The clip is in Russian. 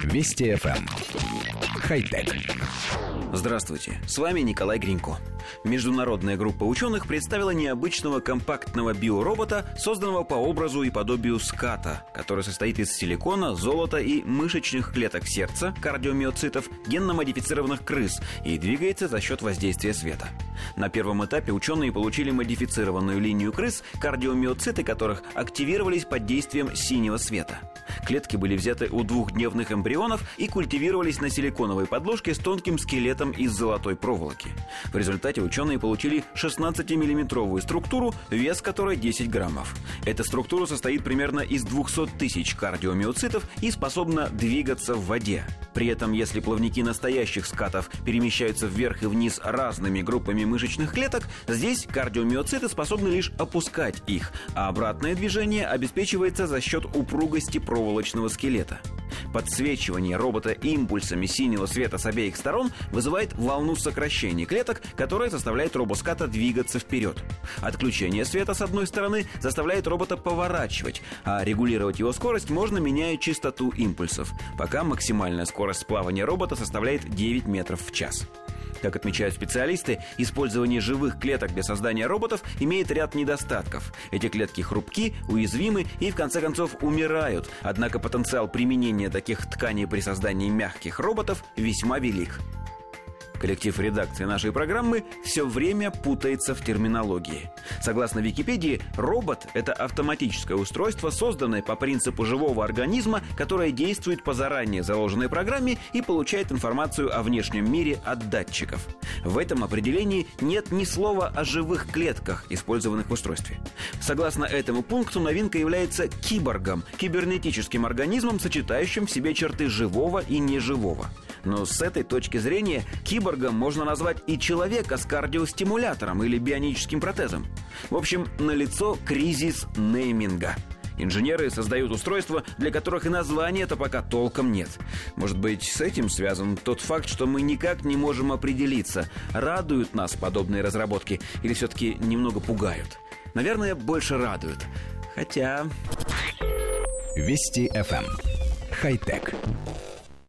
Вести FM. Эм. Хай-тек. Здравствуйте, с вами Николай Гринько. Международная группа ученых представила необычного компактного биоробота, созданного по образу и подобию ската, который состоит из силикона, золота и мышечных клеток сердца, кардиомиоцитов, генно-модифицированных крыс и двигается за счет воздействия света. На первом этапе ученые получили модифицированную линию крыс, кардиомиоциты которых активировались под действием синего света. Клетки были взяты у двухдневных эмбрионов и культивировались на силиконовой подложке с тонким скелетом из золотой проволоки. В результате ученые получили 16-миллиметровую структуру, вес которой 10 граммов. Эта структура состоит примерно из 200 тысяч кардиомиоцитов и способна двигаться в воде. При этом, если плавники настоящих скатов перемещаются вверх и вниз разными группами мышечных клеток, здесь кардиомиоциты способны лишь опускать их, а обратное движение обеспечивается за счет упругости проволочного скелета. Подсвечивание робота импульсами синего света с обеих сторон вызывает волну сокращения клеток, которая заставляет робоската двигаться вперед. Отключение света с одной стороны заставляет робота поворачивать, а регулировать его скорость можно, меняя частоту импульсов, пока максимальная скорость плавания робота составляет 9 метров в час. Как отмечают специалисты, использование живых клеток для создания роботов имеет ряд недостатков. Эти клетки хрупки, уязвимы и в конце концов умирают. Однако потенциал применения таких тканей при создании мягких роботов весьма велик. Коллектив редакции нашей программы все время путается в терминологии. Согласно Википедии, робот – это автоматическое устройство, созданное по принципу живого организма, которое действует по заранее заложенной программе и получает информацию о внешнем мире от датчиков. В этом определении нет ни слова о живых клетках, использованных в устройстве. Согласно этому пункту, новинка является киборгом – кибернетическим организмом, сочетающим в себе черты живого и неживого. Но с этой точки зрения киборгом можно назвать и человека с кардиостимулятором или бионическим протезом. В общем, налицо кризис нейминга. Инженеры создают устройства, для которых и названия-то пока толком нет. Может быть, с этим связан тот факт, что мы никак не можем определиться, радуют нас подобные разработки или все-таки немного пугают. Наверное, больше радуют. Хотя... Вести FM. Эм. Хай-тек.